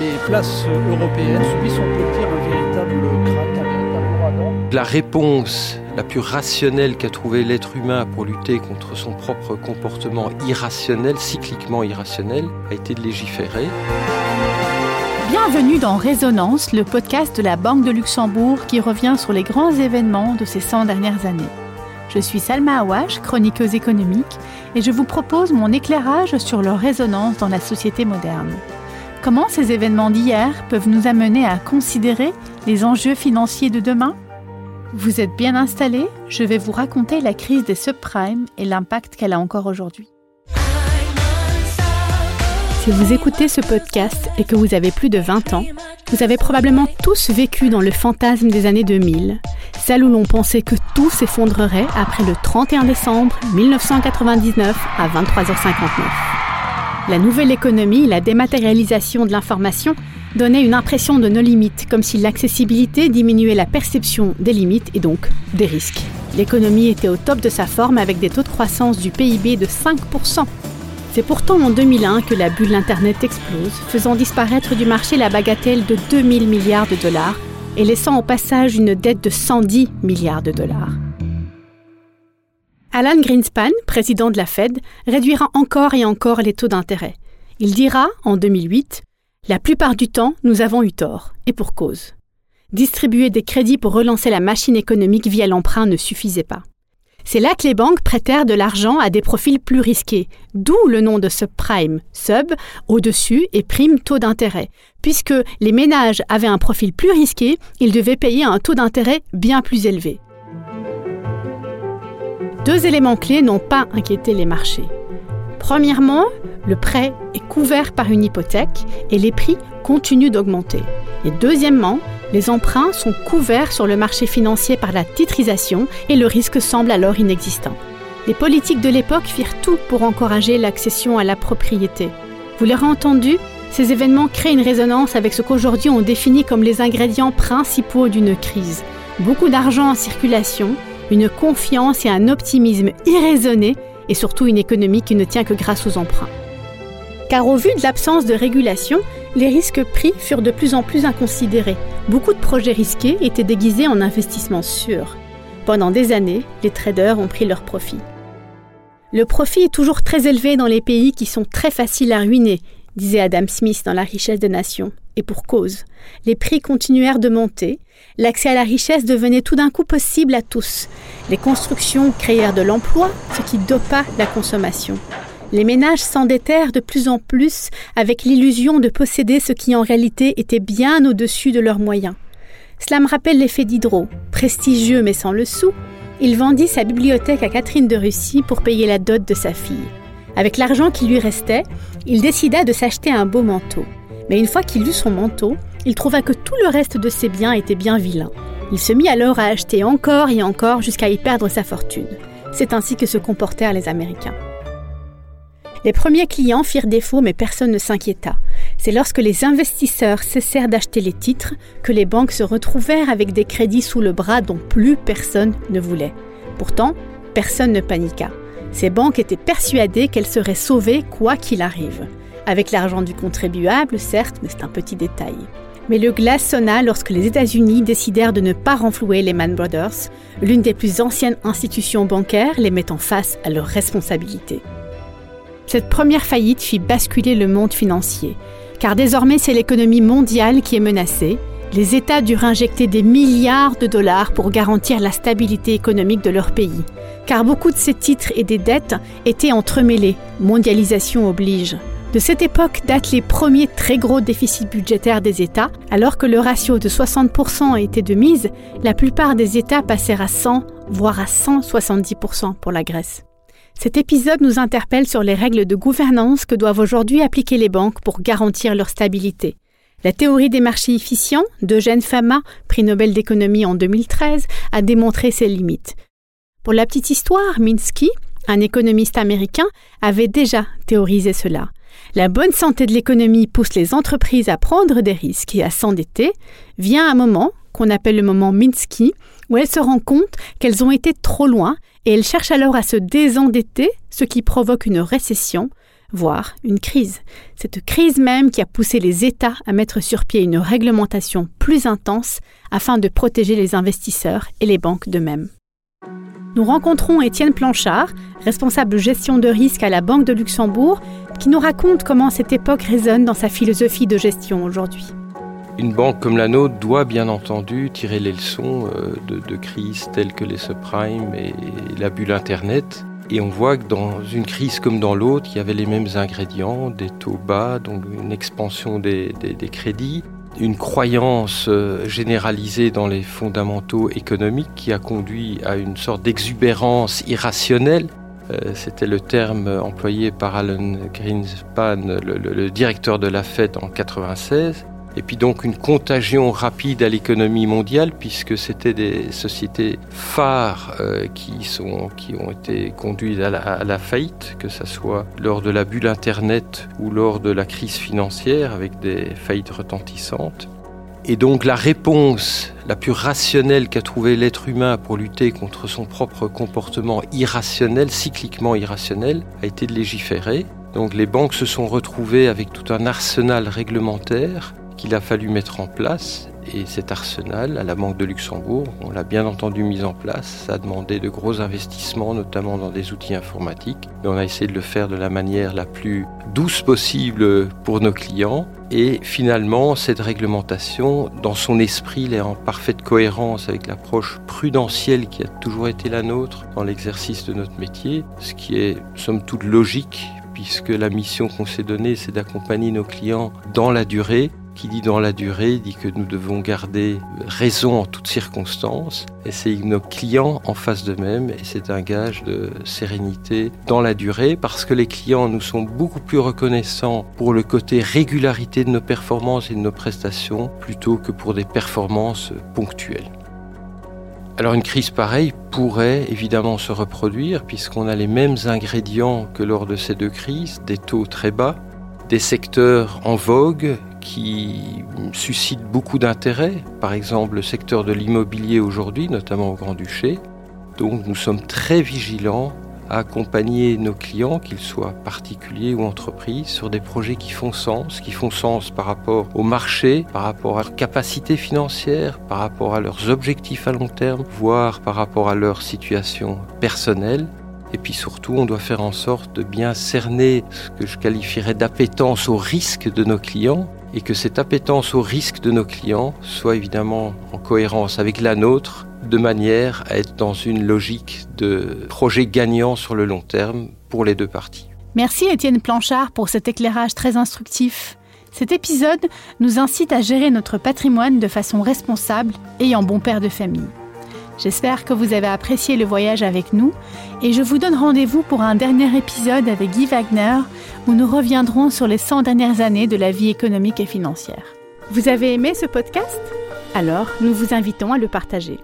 Les places européennes subissent, on peut dire, un véritable crack, un véritable ouragan. La réponse la plus rationnelle qu'a trouvé l'être humain pour lutter contre son propre comportement irrationnel, cycliquement irrationnel, a été de légiférer. Bienvenue dans Résonance, le podcast de la Banque de Luxembourg qui revient sur les grands événements de ces 100 dernières années. Je suis Salma Awash, chroniqueuse économique, et je vous propose mon éclairage sur leur résonance dans la société moderne. Comment ces événements d'hier peuvent nous amener à considérer les enjeux financiers de demain? Vous êtes bien installés Je vais vous raconter la crise des subprimes et l'impact qu'elle a encore aujourd'hui. Si vous écoutez ce podcast et que vous avez plus de 20 ans, vous avez probablement tous vécu dans le fantasme des années 2000, celle où l'on pensait que tout s'effondrerait après le 31 décembre 1999 à 23h59. La nouvelle économie, la dématérialisation de l'information donnait une impression de nos limites, comme si l'accessibilité diminuait la perception des limites et donc des risques. L'économie était au top de sa forme avec des taux de croissance du PIB de 5%. C'est pourtant en 2001 que la bulle Internet explose, faisant disparaître du marché la bagatelle de 2000 milliards de dollars et laissant au passage une dette de 110 milliards de dollars. Alan Greenspan, président de la Fed, réduira encore et encore les taux d'intérêt. Il dira, en 2008, La plupart du temps, nous avons eu tort, et pour cause. Distribuer des crédits pour relancer la machine économique via l'emprunt ne suffisait pas. C'est là que les banques prêtèrent de l'argent à des profils plus risqués, d'où le nom de subprime, sub, au-dessus et prime taux d'intérêt. Puisque les ménages avaient un profil plus risqué, ils devaient payer un taux d'intérêt bien plus élevé. Deux éléments clés n'ont pas inquiété les marchés. Premièrement, le prêt est couvert par une hypothèque et les prix continuent d'augmenter. Et deuxièmement, les emprunts sont couverts sur le marché financier par la titrisation et le risque semble alors inexistant. Les politiques de l'époque firent tout pour encourager l'accession à la propriété. Vous l'aurez entendu, ces événements créent une résonance avec ce qu'aujourd'hui on définit comme les ingrédients principaux d'une crise. Beaucoup d'argent en circulation, une confiance et un optimisme irraisonné et surtout une économie qui ne tient que grâce aux emprunts. Car au vu de l'absence de régulation, les risques pris furent de plus en plus inconsidérés. Beaucoup de projets risqués étaient déguisés en investissements sûrs. Pendant des années, les traders ont pris leur profit. Le profit est toujours très élevé dans les pays qui sont très faciles à ruiner, disait Adam Smith dans La richesse des nations. Et pour cause. Les prix continuèrent de monter, l'accès à la richesse devenait tout d'un coup possible à tous. Les constructions créèrent de l'emploi, ce qui dopa la consommation. Les ménages s'endettèrent de plus en plus avec l'illusion de posséder ce qui en réalité était bien au-dessus de leurs moyens. Cela me rappelle l'effet Diderot. Prestigieux mais sans le sou, il vendit sa bibliothèque à Catherine de Russie pour payer la dot de sa fille. Avec l'argent qui lui restait, il décida de s'acheter un beau manteau. Mais une fois qu'il eut son manteau, il trouva que tout le reste de ses biens était bien vilain. Il se mit alors à acheter encore et encore jusqu'à y perdre sa fortune. C'est ainsi que se comportèrent les Américains. Les premiers clients firent défaut, mais personne ne s'inquiéta. C'est lorsque les investisseurs cessèrent d'acheter les titres que les banques se retrouvèrent avec des crédits sous le bras dont plus personne ne voulait. Pourtant, personne ne paniqua. Ces banques étaient persuadées qu'elles seraient sauvées quoi qu'il arrive. Avec l'argent du contribuable, certes, mais c'est un petit détail. Mais le glace sonna lorsque les États-Unis décidèrent de ne pas renflouer les Man Brothers, l'une des plus anciennes institutions bancaires, les mettant face à leurs responsabilités. Cette première faillite fit basculer le monde financier, car désormais c'est l'économie mondiale qui est menacée. Les États durent injecter des milliards de dollars pour garantir la stabilité économique de leur pays, car beaucoup de ces titres et des dettes étaient entremêlés, mondialisation oblige. De cette époque datent les premiers très gros déficits budgétaires des États. Alors que le ratio de 60% était de mise, la plupart des États passèrent à 100, voire à 170% pour la Grèce. Cet épisode nous interpelle sur les règles de gouvernance que doivent aujourd'hui appliquer les banques pour garantir leur stabilité. La théorie des marchés efficients d'Eugène Fama, prix Nobel d'économie en 2013, a démontré ses limites. Pour la petite histoire, Minsky, un économiste américain, avait déjà théorisé cela. La bonne santé de l'économie pousse les entreprises à prendre des risques et à s'endetter. Vient un moment, qu'on appelle le moment Minsky, où elles se rendent compte qu'elles ont été trop loin et elles cherchent alors à se désendetter, ce qui provoque une récession, voire une crise. Cette crise même qui a poussé les États à mettre sur pied une réglementation plus intense afin de protéger les investisseurs et les banques d'eux-mêmes. Nous rencontrons Étienne Planchard, responsable gestion de risque à la Banque de Luxembourg, qui nous raconte comment cette époque résonne dans sa philosophie de gestion aujourd'hui. Une banque comme la nôtre doit bien entendu tirer les leçons euh, de, crises telles que les subprimes et la bulle Internet. Et on voit que dans une crise comme dans l'autre, il y avait les mêmes ingrédients, des taux bas, donc une expansion des, des crédits, une croyance euh, généralisée dans les fondamentaux économiques qui a conduit à une sorte d'exubérance irrationnelle. Euh, c'était le terme employé par Alan Greenspan, le, directeur de la Fed en 96 et puis donc une contagion rapide à l'économie mondiale puisque c'était des sociétés phares euh, qui, sont, qui ont été conduites à la, faillite, que ce soit lors de la bulle Internet ou lors de la crise financière avec des faillites retentissantes. Et donc la réponse la plus rationnelle qu'a trouvé l'être humain pour lutter contre son propre comportement irrationnel, cycliquement irrationnel, a été de légiférer. Donc les banques se sont retrouvées avec tout un arsenal réglementaire qu'il a fallu mettre en place. Et cet arsenal, à la Banque de Luxembourg, on l'a bien entendu mis en place. Ça a demandé de gros investissements, notamment dans des outils informatiques. On a essayé de le faire de la manière la plus douce possible pour nos clients. Et finalement, cette réglementation, dans son esprit, elle est en parfaite cohérence avec l'approche prudentielle qui a toujours été la nôtre dans l'exercice de notre métier, ce qui est somme toute logique puisque la mission qu'on s'est donnée, c'est d'accompagner nos clients dans la durée qui dit dans la durée dit que nous devons garder raison en toutes circonstances. Et c'est nos clients en face d'eux-mêmes et c'est un gage de sérénité dans la durée parce que les clients nous sont beaucoup plus reconnaissants pour le côté régularité de nos performances et de nos prestations plutôt que pour des performances ponctuelles. Alors une crise pareille pourrait évidemment se reproduire puisqu'on a les mêmes ingrédients que lors de ces deux crises, des taux très bas, des secteurs en vogue qui suscitent beaucoup d'intérêt, par exemple le secteur de l'immobilier aujourd'hui, notamment au Grand-Duché. Donc nous sommes très vigilants à accompagner nos clients, qu'ils soient particuliers ou entreprises, sur des projets qui font sens, qui font sens par rapport au marché, par rapport à leur capacité financière, par rapport à leurs objectifs à long terme, voire par rapport à leur situation personnelle. Et puis surtout, on doit faire en sorte de bien cerner ce que je qualifierais d'appétence au risque de nos clients et que cette appétence au risque de nos clients soit évidemment en cohérence avec la nôtre, de manière à être dans une logique de projet gagnant sur le long terme pour les deux parties. Merci Étienne Planchard pour cet éclairage très instructif. Cet épisode nous incite à gérer notre patrimoine de façon responsable et en bon père de famille. J'espère que vous avez apprécié le voyage avec nous et je vous donne rendez-vous pour un dernier épisode avec Guy Wagner où nous reviendrons sur les 100 dernières années de la vie économique et financière. Vous avez aimé ce podcast? Alors, nous vous invitons à le partager.